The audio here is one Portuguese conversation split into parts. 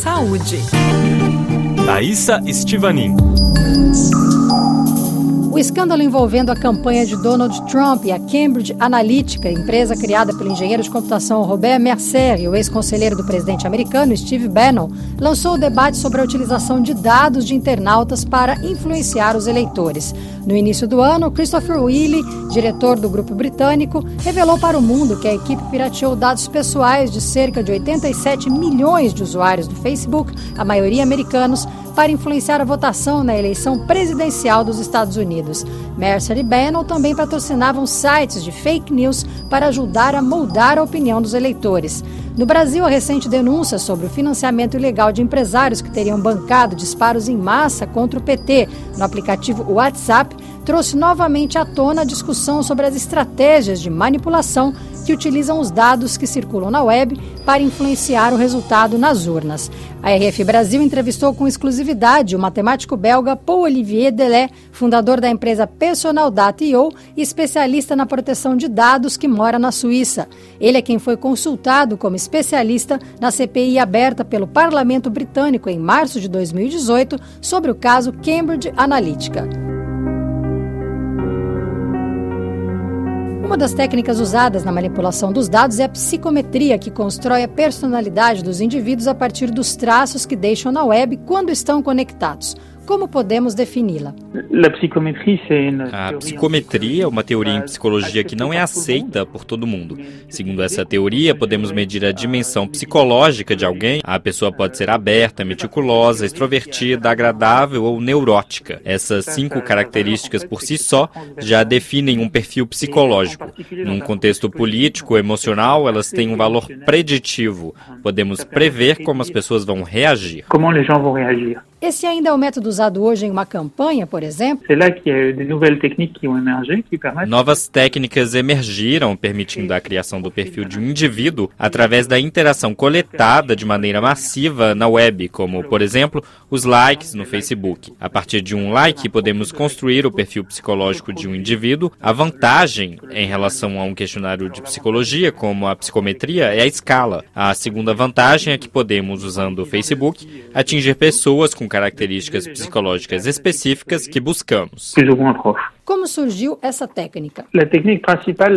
saúde. Thaisa Estivanin. O escândalo envolvendo a campanha de Donald Trump e a Cambridge Analytica, empresa criada pelo engenheiro de computação Robert Mercer e o ex-conselheiro do presidente americano Steve Bannon, lançou o debate sobre a utilização de dados de internautas para influenciar os eleitores. No início do ano, Christopher Willey, diretor do grupo britânico, revelou para o mundo que a equipe pirateou dados pessoais de cerca de 87 milhões de usuários do Facebook, a maioria americanos, para influenciar a votação na eleição presidencial dos Estados Unidos. Mercer e Bannon também patrocinavam sites de fake news para ajudar a moldar a opinião dos eleitores. No Brasil, a recente denúncia sobre o financiamento ilegal de empresários que teriam bancado disparos em massa contra o PT no aplicativo WhatsApp trouxe novamente à tona a discussão sobre as estratégias de manipulação que utilizam os dados que circulam na web para influenciar o resultado nas urnas. A RF Brasil entrevistou com exclusividade o matemático belga Paul Olivier Delay, fundador da empresa Personal Data IO e especialista na proteção de dados que mora na Suíça. Ele é quem foi consultado como especialista na CPI aberta pelo Parlamento Britânico em março de 2018 sobre o caso Cambridge Analytica. Uma das técnicas usadas na manipulação dos dados é a psicometria, que constrói a personalidade dos indivíduos a partir dos traços que deixam na web quando estão conectados. Como podemos defini-la? A psicometria é uma teoria em psicologia que não é aceita por todo mundo. Segundo essa teoria, podemos medir a dimensão psicológica de alguém. A pessoa pode ser aberta, meticulosa, extrovertida, agradável ou neurótica. Essas cinco características por si só já definem um perfil psicológico. Num contexto político, emocional, elas têm um valor preditivo. Podemos prever como as pessoas vão reagir. Como os vão reagir? Esse ainda é o método usado hoje em uma campanha, por exemplo? Novas técnicas emergiram, permitindo a criação do perfil de um indivíduo através da interação coletada de maneira massiva na web, como, por exemplo, os likes no Facebook. A partir de um like, podemos construir o perfil psicológico de um indivíduo. A vantagem em relação a um questionário de psicologia, como a psicometria, é a escala. A segunda vantagem é que podemos, usando o Facebook, atingir pessoas com características psicológicas específicas que buscamos. Como surgiu essa técnica?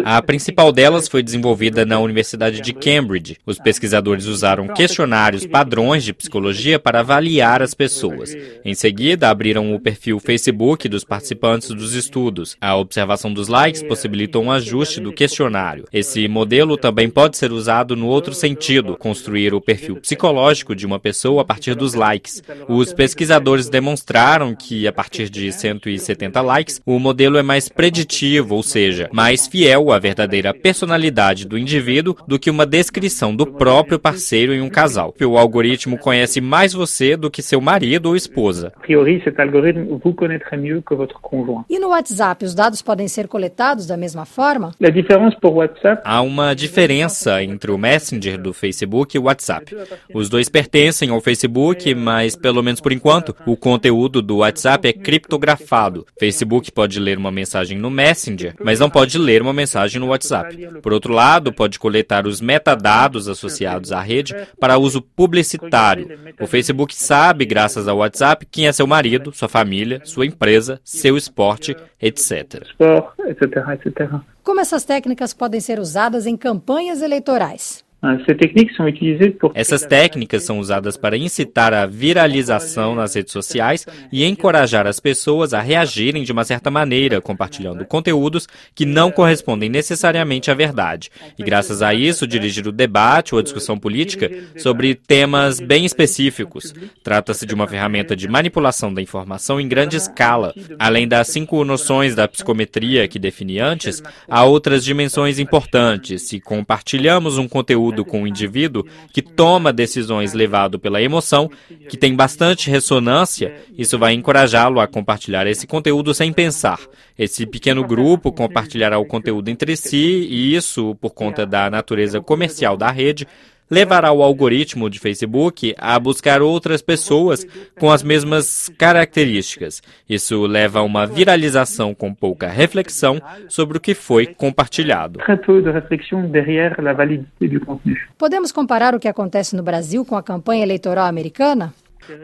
A principal delas foi desenvolvida na Universidade de Cambridge. Os pesquisadores usaram questionários padrões de psicologia para avaliar as pessoas. Em seguida, abriram o perfil Facebook dos participantes dos estudos. A observação dos likes possibilitou um ajuste do questionário. Esse modelo também pode ser usado no outro sentido, construir o perfil psicológico de uma pessoa a partir dos likes. Os pesquisadores demonstraram que, a partir de 170 likes, o modelo modelo é mais preditivo, ou seja, mais fiel à verdadeira personalidade do indivíduo do que uma descrição do próprio parceiro em um casal. O algoritmo conhece mais você do que seu marido ou esposa. E no WhatsApp, os dados podem ser coletados da mesma forma? Há uma diferença entre o Messenger do Facebook e o WhatsApp. Os dois pertencem ao Facebook, mas pelo menos por enquanto, o conteúdo do WhatsApp é criptografado. Facebook pode ler ler uma mensagem no Messenger, mas não pode ler uma mensagem no WhatsApp. Por outro lado, pode coletar os metadados associados à rede para uso publicitário. O Facebook sabe, graças ao WhatsApp, quem é seu marido, sua família, sua empresa, seu esporte, etc. Como essas técnicas podem ser usadas em campanhas eleitorais? Essas técnicas são usadas para incitar a viralização nas redes sociais e encorajar as pessoas a reagirem de uma certa maneira, compartilhando conteúdos que não correspondem necessariamente à verdade. E graças a isso, dirigir o debate ou a discussão política sobre temas bem específicos. Trata-se de uma ferramenta de manipulação da informação em grande escala. Além das cinco noções da psicometria que defini antes, há outras dimensões importantes. Se compartilhamos um conteúdo com o indivíduo que toma decisões levado pela emoção, que tem bastante ressonância, isso vai encorajá-lo a compartilhar esse conteúdo sem pensar. Esse pequeno grupo compartilhará o conteúdo entre si e isso, por conta da natureza comercial da rede, levará o algoritmo de Facebook a buscar outras pessoas com as mesmas características. Isso leva a uma viralização com pouca reflexão sobre o que foi compartilhado. Podemos comparar o que acontece no Brasil com a campanha eleitoral americana?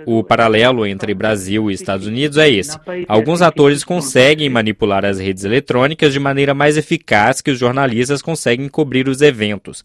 O paralelo entre Brasil e Estados Unidos é esse. Alguns atores conseguem manipular as redes eletrônicas de maneira mais eficaz que os jornalistas conseguem cobrir os eventos.